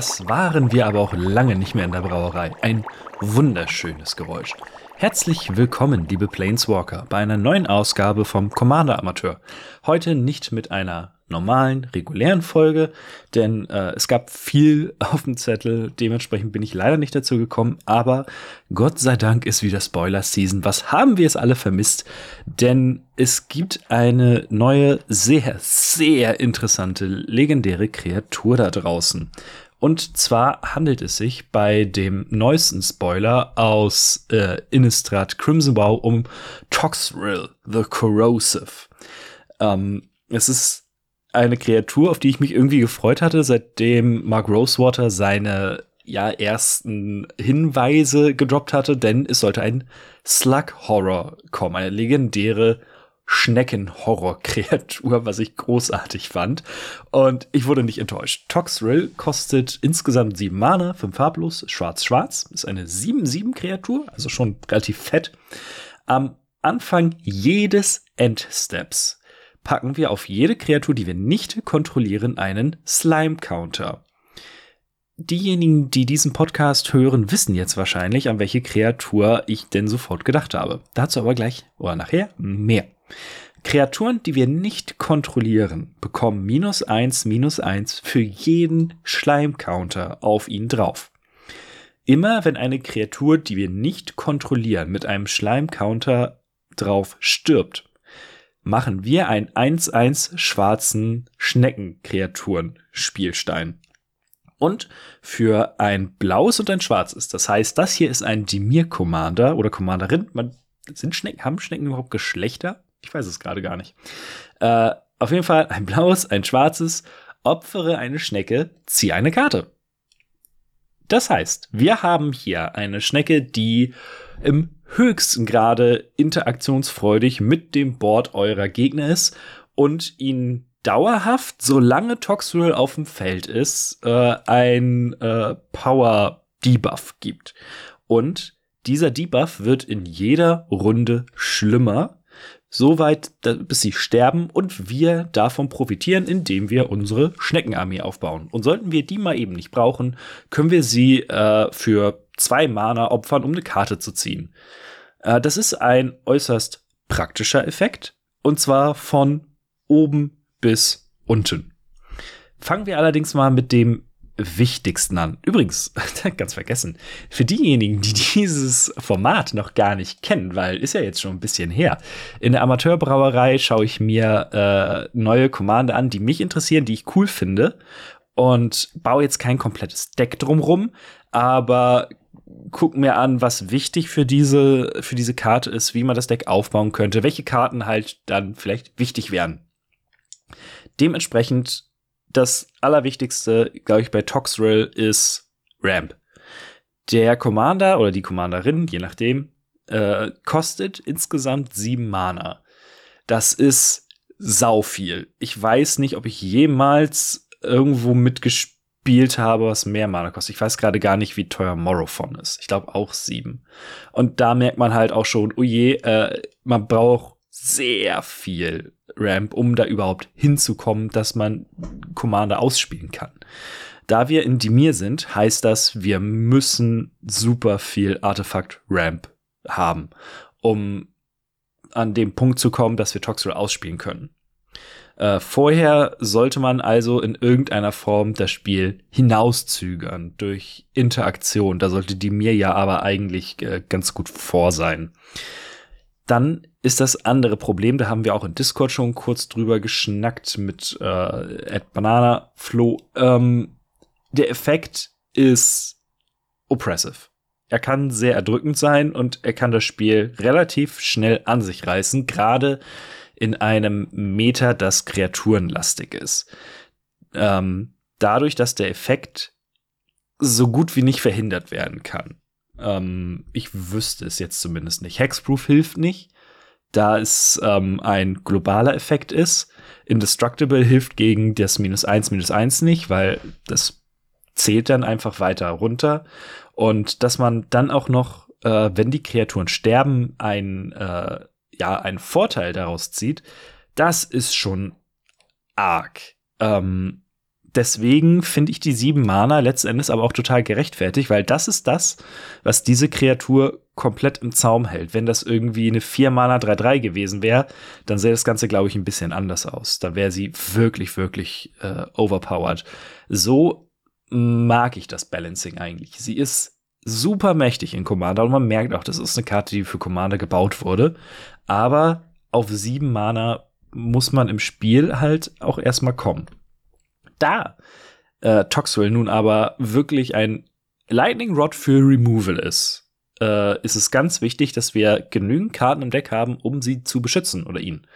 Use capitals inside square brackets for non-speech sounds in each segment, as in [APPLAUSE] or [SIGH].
Das waren wir aber auch lange nicht mehr in der Brauerei. Ein wunderschönes Geräusch. Herzlich willkommen, liebe Planeswalker, bei einer neuen Ausgabe vom Commander Amateur. Heute nicht mit einer normalen, regulären Folge, denn äh, es gab viel [LAUGHS] auf dem Zettel, dementsprechend bin ich leider nicht dazu gekommen, aber Gott sei Dank ist wieder Spoiler-Season. Was haben wir es alle vermisst? Denn es gibt eine neue, sehr, sehr interessante, legendäre Kreatur da draußen. Und zwar handelt es sich bei dem neuesten Spoiler aus äh, Innistrad Crimson Wow um Toxrill, the Corrosive. Ähm, es ist eine Kreatur, auf die ich mich irgendwie gefreut hatte, seitdem Mark Rosewater seine ja ersten Hinweise gedroppt hatte, denn es sollte ein Slug Horror kommen, eine legendäre Schneckenhorror-Kreatur, was ich großartig fand. Und ich wurde nicht enttäuscht. Toxrill kostet insgesamt sieben Mana, fünf farblos, schwarz-schwarz. Ist eine 7-7-Kreatur, also schon relativ fett. Am Anfang jedes Endsteps packen wir auf jede Kreatur, die wir nicht kontrollieren, einen Slime-Counter. Diejenigen, die diesen Podcast hören, wissen jetzt wahrscheinlich, an welche Kreatur ich denn sofort gedacht habe. Dazu aber gleich oder nachher mehr. Kreaturen, die wir nicht kontrollieren, bekommen minus eins, minus eins für jeden Schleimcounter auf ihn drauf. Immer wenn eine Kreatur, die wir nicht kontrollieren, mit einem Schleimcounter drauf stirbt, machen wir einen 1-1 schwarzen Schneckenkreaturen-Spielstein. Und für ein blaues und ein schwarzes. Das heißt, das hier ist ein Dimir Commander oder Commanderin. Man, sind Schnecken, haben Schnecken überhaupt Geschlechter? Ich weiß es gerade gar nicht. Äh, auf jeden Fall ein blaues, ein schwarzes. Opfere eine Schnecke, zieh eine Karte. Das heißt, wir haben hier eine Schnecke, die im höchsten Grade interaktionsfreudig mit dem Board eurer Gegner ist und ihnen dauerhaft, solange Toxrill auf dem Feld ist, äh, ein äh, Power Debuff gibt. Und dieser Debuff wird in jeder Runde schlimmer, so weit, bis sie sterben und wir davon profitieren, indem wir unsere Schneckenarmee aufbauen. Und sollten wir die mal eben nicht brauchen, können wir sie äh, für zwei Mana opfern, um eine Karte zu ziehen. Äh, das ist ein äußerst praktischer Effekt und zwar von oben bis unten. Fangen wir allerdings mal mit dem wichtigsten an. Übrigens, [LAUGHS] ganz vergessen, für diejenigen, die dieses Format noch gar nicht kennen, weil ist ja jetzt schon ein bisschen her. In der Amateurbrauerei schaue ich mir äh, neue Kommande an, die mich interessieren, die ich cool finde und baue jetzt kein komplettes Deck drumrum, aber guck mir an, was wichtig für diese, für diese Karte ist, wie man das Deck aufbauen könnte, welche Karten halt dann vielleicht wichtig wären. Dementsprechend das Allerwichtigste, glaube ich, bei Toxrill ist Ramp. Der Commander oder die Commanderin, je nachdem, äh, kostet insgesamt sieben Mana. Das ist sau viel. Ich weiß nicht, ob ich jemals irgendwo mitgespielt habe, was mehr Mana kostet. Ich weiß gerade gar nicht, wie teuer Morrophon ist. Ich glaube auch sieben. Und da merkt man halt auch schon, oh je, äh, man braucht sehr viel Ramp, um da überhaupt hinzukommen, dass man Commander ausspielen kann. Da wir in Dimir sind, heißt das, wir müssen super viel Artefakt Ramp haben, um an den Punkt zu kommen, dass wir Toxrill ausspielen können. Äh, vorher sollte man also in irgendeiner Form das Spiel hinauszögern durch Interaktion. Da sollte Dimir ja aber eigentlich äh, ganz gut vor sein. Dann ist das andere Problem, da haben wir auch in Discord schon kurz drüber geschnackt mit äh, Ed Banana Flo. Ähm, der Effekt ist oppressive. Er kann sehr erdrückend sein und er kann das Spiel relativ schnell an sich reißen, gerade in einem Meta, das kreaturenlastig ist. ähm, dadurch, dass der Effekt so gut wie nicht verhindert werden kann. Ähm, ich wüsste es jetzt zumindest nicht. Hexproof hilft nicht, da es ähm, ein globaler Effekt ist. Indestructible hilft gegen das minus eins minus eins nicht, weil das zählt dann einfach weiter runter. Und dass man dann auch noch, äh, wenn die Kreaturen sterben, ein, äh, ja, einen Vorteil daraus zieht, das ist schon arg. Ähm, deswegen finde ich die sieben Mana letzten Endes aber auch total gerechtfertigt, weil das ist das, was diese Kreatur komplett im Zaum hält. Wenn das irgendwie eine 4 Mana 3-3 gewesen wäre, dann sähe das Ganze, glaube ich, ein bisschen anders aus. Da wäre sie wirklich, wirklich äh, overpowered. So mag ich das Balancing eigentlich. Sie ist super mächtig in Commander und man merkt auch, das ist eine Karte, die für Commander gebaut wurde. Aber auf sieben Mana muss man im Spiel halt auch erstmal kommen. Da äh, Toxwell nun aber wirklich ein Lightning Rod für Removal ist, äh, ist es ganz wichtig, dass wir genügend Karten im Deck haben, um sie zu beschützen oder ihn.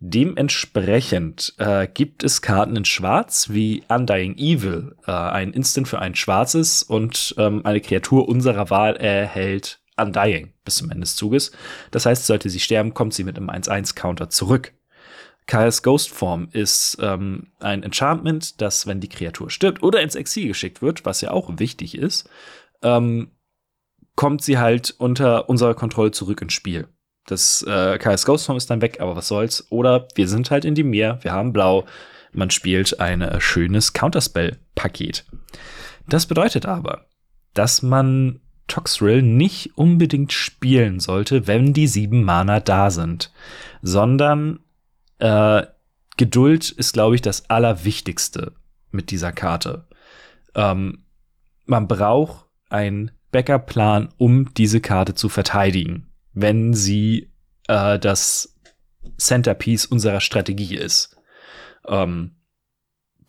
Dementsprechend äh, gibt es Karten in Schwarz wie Undying Evil, äh, ein Instant für ein schwarzes und ähm, eine Kreatur unserer Wahl erhält Undying bis zum Ende des Zuges. Das heißt, sollte sie sterben, kommt sie mit einem 1-1-Counter zurück. Kai's Ghost Form ist ähm, ein Enchantment, das, wenn die Kreatur stirbt oder ins Exil geschickt wird, was ja auch wichtig ist, ähm, kommt sie halt unter unserer Kontrolle zurück ins Spiel. Das äh, Kai's Ghost Form ist dann weg, aber was soll's. Oder wir sind halt in die Meer, wir haben Blau, man spielt ein äh, schönes Counterspell-Paket. Das bedeutet aber, dass man Toxrill nicht unbedingt spielen sollte, wenn die sieben Mana da sind, sondern äh, Geduld ist, glaube ich, das Allerwichtigste mit dieser Karte. Ähm, man braucht einen Backup-Plan, um diese Karte zu verteidigen, wenn sie äh, das Centerpiece unserer Strategie ist. Ähm,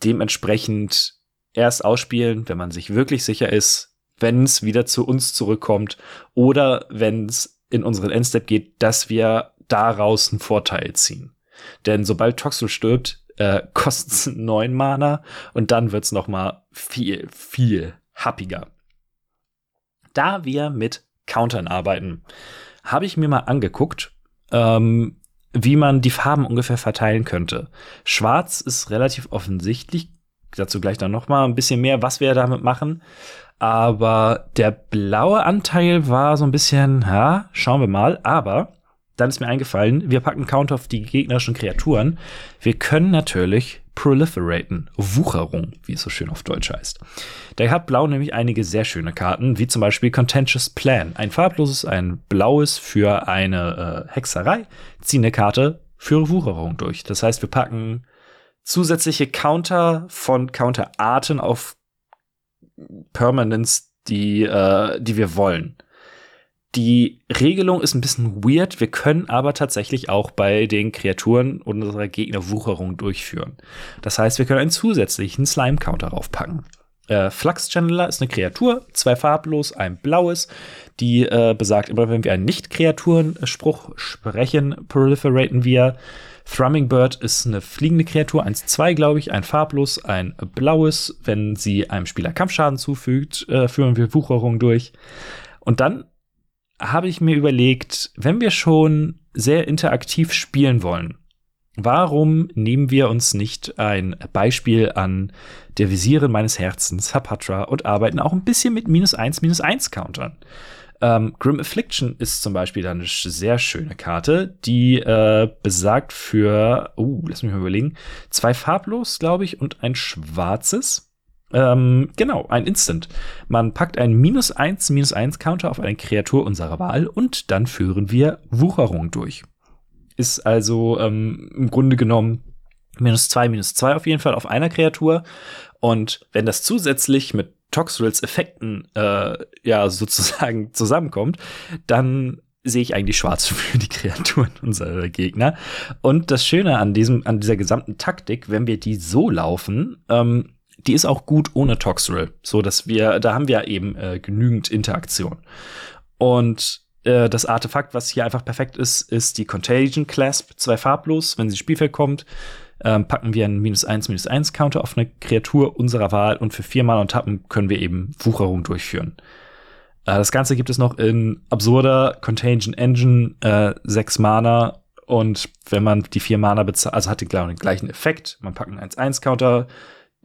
dementsprechend erst ausspielen, wenn man sich wirklich sicher ist, wenn es wieder zu uns zurückkommt oder wenn es in unseren Endstep geht, dass wir daraus einen Vorteil ziehen. Denn sobald Toxel stirbt, äh, [LAUGHS] kostet es neun Mana und dann wird's noch mal viel, viel happiger. Da wir mit Countern arbeiten, habe ich mir mal angeguckt, ähm, wie man die Farben ungefähr verteilen könnte. Schwarz ist relativ offensichtlich. Dazu gleich dann noch mal ein bisschen mehr, was wir damit machen. Aber der blaue Anteil war so ein bisschen, ja, schauen wir mal. Aber dann ist mir eingefallen, wir packen Count auf die gegnerischen Kreaturen. Wir können natürlich proliferaten, Wucherung, wie es so schön auf Deutsch heißt. Da hat Blau nämlich einige sehr schöne Karten, wie zum Beispiel Contentious Plan. Ein farbloses, ein blaues für eine äh, Hexerei. Ziehen eine Karte für Wucherung durch. Das heißt, wir packen zusätzliche Counter von Counterarten auf Permanence, die, äh, die wir wollen. Die Regelung ist ein bisschen weird. Wir können aber tatsächlich auch bei den Kreaturen unserer Gegner Wucherung durchführen. Das heißt, wir können einen zusätzlichen Slime-Counter raufpacken. Äh, Flux Channeler ist eine Kreatur, zwei farblos, ein blaues, die äh, besagt, immer wenn wir einen Nicht-Kreaturen-Spruch sprechen, proliferaten wir. Thrumming Bird ist eine fliegende Kreatur, 1-2, glaube ich, ein farblos, ein blaues. Wenn sie einem Spieler Kampfschaden zufügt, äh, führen wir Wucherung durch. Und dann habe ich mir überlegt, wenn wir schon sehr interaktiv spielen wollen, warum nehmen wir uns nicht ein Beispiel an der Visiere meines Herzens, Hapatra, und arbeiten auch ein bisschen mit minus eins, minus eins Countern? Ähm, Grim Affliction ist zum Beispiel eine sehr schöne Karte, die äh, besagt für, uh, lass mich mal überlegen, zwei farblos, glaube ich, und ein schwarzes. Ähm, genau, ein Instant. Man packt einen minus 1, minus 1 Counter auf eine Kreatur unserer Wahl und dann führen wir Wucherung durch. Ist also ähm, im Grunde genommen minus 2, minus 2 auf jeden Fall auf einer Kreatur. Und wenn das zusätzlich mit Toxrils Effekten äh, ja [LAUGHS] sozusagen zusammenkommt, dann sehe ich eigentlich schwarz [LAUGHS] für die Kreaturen unserer Gegner. Und das Schöne an diesem, an dieser gesamten Taktik, wenn wir die so laufen, ähm, die ist auch gut ohne Toxrill, so dass wir, da haben wir eben äh, genügend Interaktion. Und äh, das Artefakt, was hier einfach perfekt ist, ist die Contagion Clasp, zwei farblos, wenn sie ins Spielfeld kommt. ähm, packen wir einen minus 1, minus 1 Counter auf eine Kreatur unserer Wahl und für vier Mana und Tappen können wir eben Wucherung durchführen. Äh, das Ganze gibt es noch in absurder Contagion Engine, äh, 6 Mana und wenn man die vier Mana bezahlt, also hat genau den gleichen Effekt. Man packt einen 1-1-Counter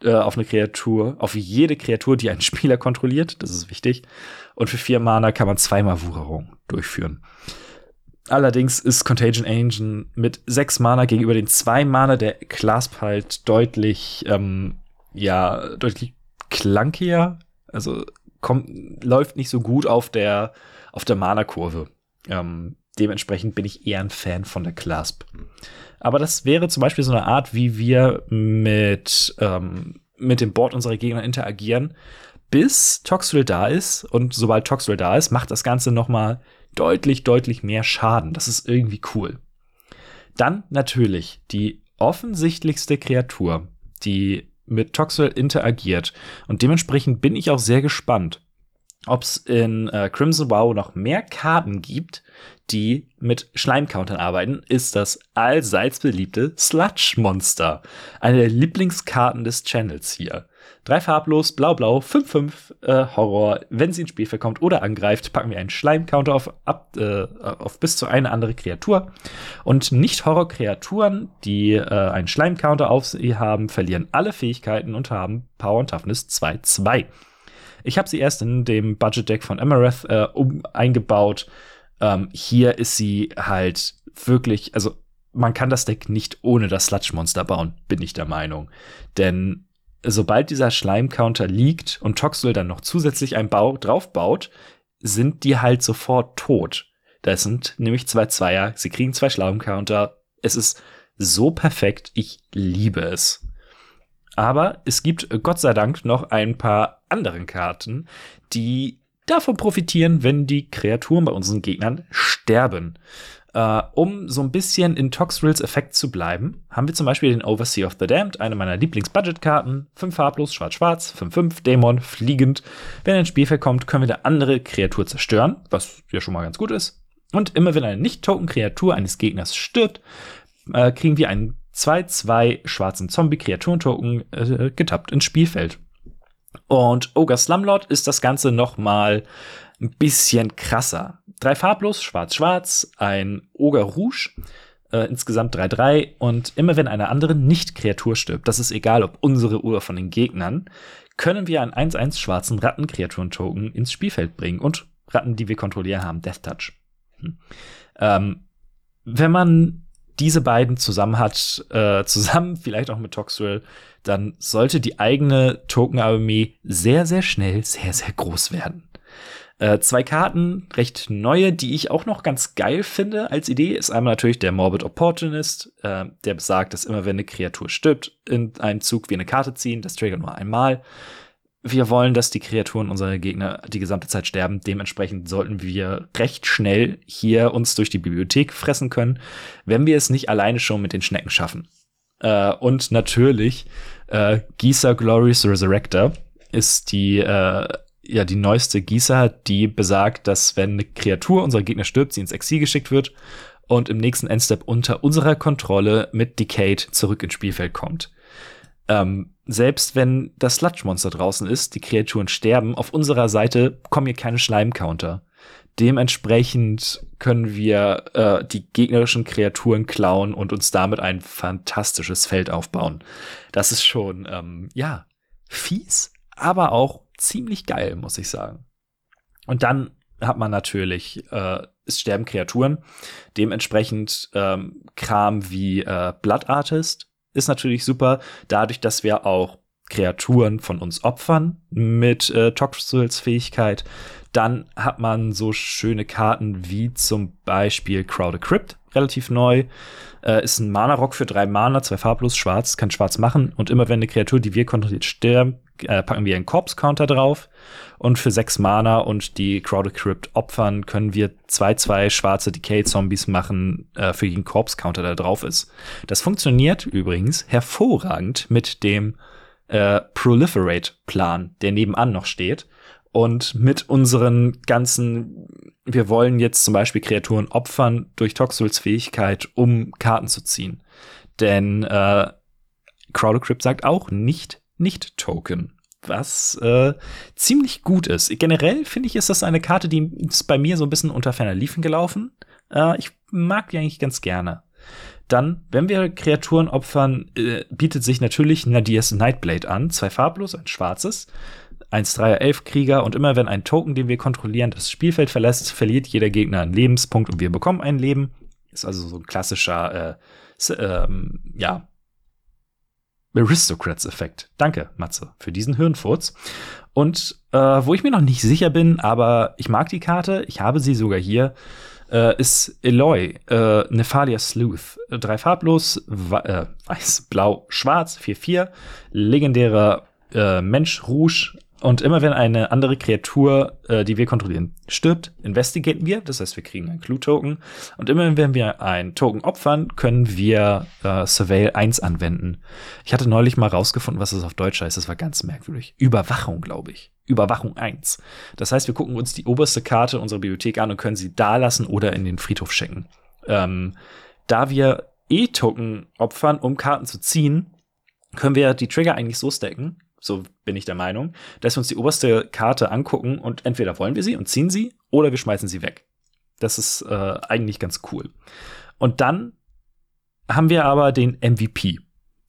äh, auf eine Kreatur, auf jede Kreatur, die einen [LAUGHS] Spieler kontrolliert. Das ist wichtig. Und für vier Mana kann man zweimal Wucherung durchführen. Allerdings ist Contagion Engine mit sechs Mana gegenüber den zwei Mana der Clasp halt deutlich, ähm, ja, deutlich klankier. Also kommt, läuft nicht so gut auf der, auf der Mana-Kurve. Ähm, dementsprechend bin ich eher ein Fan von der Clasp. Aber das wäre zum Beispiel so eine Art, wie wir mit, ähm, mit dem Board unserer Gegner interagieren, bis Toxrill da ist. Und sobald Toxrill da ist, macht das Ganze noch mal deutlich, deutlich mehr Schaden. Das ist irgendwie cool. Dann natürlich die offensichtlichste Kreatur, die mit Toxrill interagiert. Und dementsprechend bin ich auch sehr gespannt, ob es in äh, Crimson Wow noch mehr Karten gibt, die mit Schleimcountern arbeiten, ist das allseits beliebte Sludge-Monster. Eine der Lieblingskarten des Channels hier. Drei farblos, blau-blau, 5-5 äh, Horror. Wenn sie ins Spiel verkommt oder angreift, packen wir einen Schleimcounter auf, ab, äh, auf bis zu eine andere Kreatur. Und Nicht-Horror-Kreaturen, die äh, einen Schleimcounter auf sie haben, verlieren alle Fähigkeiten und haben Power und Toughness 2-2. Ich habe sie erst in dem Budget-Deck von Emereth äh, um, eingebaut. Ähm, hier ist sie halt wirklich, also man kann das Deck nicht ohne das Sludge-Monster bauen, bin ich der Meinung. Denn sobald dieser Schleim-Counter liegt und Toxel dann noch zusätzlich ein Bau draufbaut, sind die halt sofort tot. Das sind nämlich zwei Zweier, sie kriegen zwei Schleim-Counter. Es ist so perfekt, ich liebe es. Aber es gibt äh, Gott sei Dank noch ein paar anderen Karten, die davon profitieren, wenn die Kreaturen bei unseren Gegnern sterben. Uh, um so ein bisschen in Toxrills Effekt zu bleiben, haben wir zum Beispiel den Overseer of the Damned, eine meiner Lieblings-Budget-Karten. 5 farblos, schwarz-schwarz, 5-5, Dämon, fliegend. Wenn ins Spielfeld kommt, können wir eine andere Kreatur zerstören, was ja schon mal ganz gut ist. Und immer wenn eine Nicht-Token-Kreatur eines Gegners stirbt, äh, kriegen wir einen 2-2 schwarzen Zombie-Kreaturentoken äh, getappt ins Spielfeld. Und Ogre Slumlord ist das Ganze noch mal ein bisschen krasser. Drei farblos, schwarz-schwarz, ein Ogre Rouge, äh, insgesamt 3-3 und immer wenn eine andere Nicht-Kreatur stirbt, das ist egal, ob unsere oder von den Gegnern, können wir einen 1-1 schwarzen Ratten-Kreaturen-Token ins Spielfeld bringen und Ratten, die wir kontrollieren, haben Death Touch. Hm. Ähm, wenn man diese beiden zusammen hat, äh, zusammen [LAUGHS] vielleicht auch mit Toxrill, dann sollte die eigene Token-Armee sehr, sehr schnell sehr, sehr groß werden. Äh, zwei Karten, recht neue, die ich auch noch ganz geil finde als Idee, ist einmal natürlich der Morbid Opportunist, äh, der besagt, dass immer wenn eine Kreatur stirbt, in einem Zug wir eine Karte ziehen, das triggert nur einmal wir wollen, dass die Kreaturen unserer Gegner die gesamte Zeit sterben. Dementsprechend sollten wir recht schnell hier uns durch die Bibliothek fressen können, wenn wir es nicht alleine schon mit den Schnecken schaffen. Äh, und natürlich, äh, Gisa Glorious Resurrector ist die, äh, ja, die neueste Gisa, die besagt, dass wenn eine Kreatur unserer Gegner stirbt, sie ins Exil geschickt wird und im nächsten Endstep unter unserer Kontrolle mit Decayed zurück ins Spielfeld kommt. Ähm, selbst wenn das Sludge-Monster draußen ist, die Kreaturen sterben, auf unserer Seite kommen hier keine Schleim-Counter. Dementsprechend können wir äh, die gegnerischen Kreaturen klauen und uns damit ein fantastisches Feld aufbauen. Das ist schon, ähm, ja, fies, aber auch ziemlich geil, muss ich sagen. Und dann hat man natürlich, äh, es sterben Kreaturen. Dementsprechend ähm, Kram wie äh, Blood Artist, ist natürlich super, dadurch, dass wir auch Kreaturen von uns opfern mit äh, Toxels Fähigkeit. Dann hat man so schöne Karten wie zum Beispiel Crowded Crypt, relativ neu. Äh, ist ein Mana-Rock für drei Mana, zwei farblos, schwarz, kann schwarz machen. Und immer wenn eine Kreatur, die wir kontrolliert, stirbt, äh, packen wir einen Corpse-Counter drauf. Und für sechs Mana und die Crowded Crypt opfern, können wir zwei, zwei schwarze Decay-Zombies machen äh, für jeden Corpse-Counter, der drauf ist. Das funktioniert übrigens hervorragend mit dem äh, Proliferate-Plan, der nebenan noch steht. Und mit unseren ganzen, wir wollen jetzt zum Beispiel Kreaturen opfern durch Toxels Fähigkeit, um Karten zu ziehen. Denn äh, Crowder Crypt sagt auch nicht Nicht-Token was äh, ziemlich gut ist. Generell finde ich, ist das eine Karte, die ist bei mir so ein bisschen unter ferner Liefen gelaufen. Äh, ich mag die eigentlich ganz gerne. Dann, wenn wir Kreaturen opfern, äh, bietet sich natürlich Nadias Nightblade an. Zwei farblos, ein schwarzes. 1-3er Elfkrieger und immer wenn ein Token, den wir kontrollieren, das Spielfeld verlässt, verliert jeder Gegner einen Lebenspunkt und wir bekommen ein Leben. Ist also so ein klassischer, äh, ähm, ja, Aristocrats-Effekt. Danke, Matze, für diesen Hirnfurz. Und äh, wo ich mir noch nicht sicher bin, aber ich mag die Karte, ich habe sie sogar hier, äh, ist Eloy, äh, Nephalia Sleuth. Drei farblos, äh, weiß, blau, schwarz, 4-4. Legendärer äh, Mensch Rouge und immer wenn eine andere Kreatur, äh, die wir kontrollieren, stirbt, investigaten wir. Das heißt, wir kriegen einen Clue-Token. Und immer wenn wir einen Token opfern, können wir äh, Surveil 1 anwenden. Ich hatte neulich mal rausgefunden, was das auf Deutsch heißt. Das war ganz merkwürdig. Überwachung, glaube ich. Überwachung 1. Das heißt, wir gucken uns die oberste Karte unserer Bibliothek an und können sie da lassen oder in den Friedhof schicken. Ähm, da wir E-Token opfern, um Karten zu ziehen, können wir die Trigger eigentlich so stacken, so bin ich der Meinung, dass wir uns die oberste Karte angucken und entweder wollen wir sie und ziehen sie oder wir schmeißen sie weg. Das ist äh, eigentlich ganz cool. Und dann haben wir aber den MVP.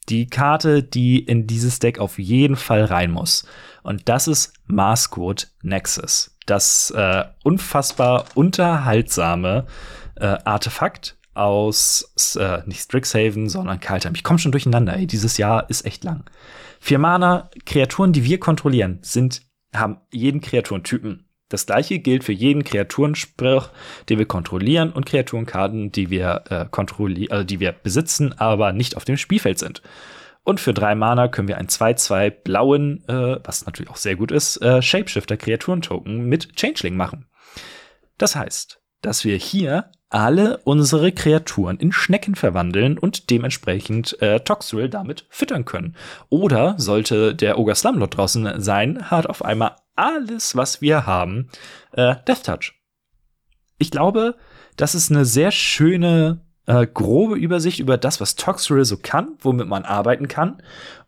Die Karte, die in dieses Deck auf jeden Fall rein muss. Und das ist Maskwood Nexus. Das äh, unfassbar unterhaltsame äh, Artefakt aus äh, nicht Strixhaven, sondern Kaltheim. Ich komme schon durcheinander, ey. Dieses Jahr ist echt lang. Vier Mana, Kreaturen, die wir kontrollieren, sind, haben jeden Kreaturentypen. Das gleiche gilt für jeden Kreaturenspruch, den wir kontrollieren und Kreaturenkarten, die wir äh, kontrollieren, also die wir besitzen, aber nicht auf dem Spielfeld sind. Und für drei Mana können wir einen 2-2 blauen, äh, was natürlich auch sehr gut ist, äh, Shapeshifter-Kreaturentoken mit Changeling machen. Das heißt, dass wir hier alle unsere Kreaturen in Schnecken verwandeln und dementsprechend äh, Toxrill damit füttern können. Oder sollte der Ogre Slumlord draußen sein, hat auf einmal alles, was wir haben, äh, Death Touch. Ich glaube, das ist eine sehr schöne, äh, grobe Übersicht über das, was Toxrill so kann, womit man arbeiten kann.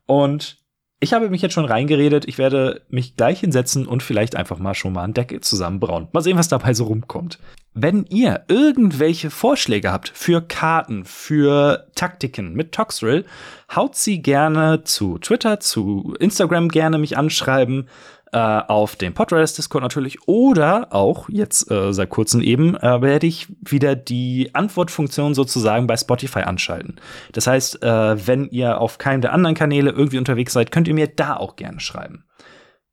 Und ich habe mich jetzt schon reingeredet. Ich werde mich gleich hinsetzen und vielleicht einfach mal schon mal ein Deck zusammenbrauen. Mal sehen, was dabei so rumkommt. Wenn ihr irgendwelche Vorschläge habt für Karten, für Taktiken mit Toxrill, haut sie gerne zu Twitter, zu Instagram gerne mich anschreiben äh, auf dem Podriders Discord natürlich oder auch jetzt äh, seit kurzem eben äh, werde ich wieder die Antwortfunktion sozusagen bei Spotify anschalten. Das heißt, äh, wenn ihr auf keinem der anderen Kanäle irgendwie unterwegs seid, könnt ihr mir da auch gerne schreiben.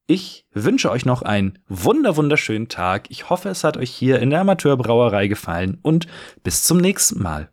Ich wünsche euch noch einen wunder wunderschönen Tag. Ich hoffe, es hat euch hier in der Amateurbrauerei gefallen und bis zum nächsten Mal.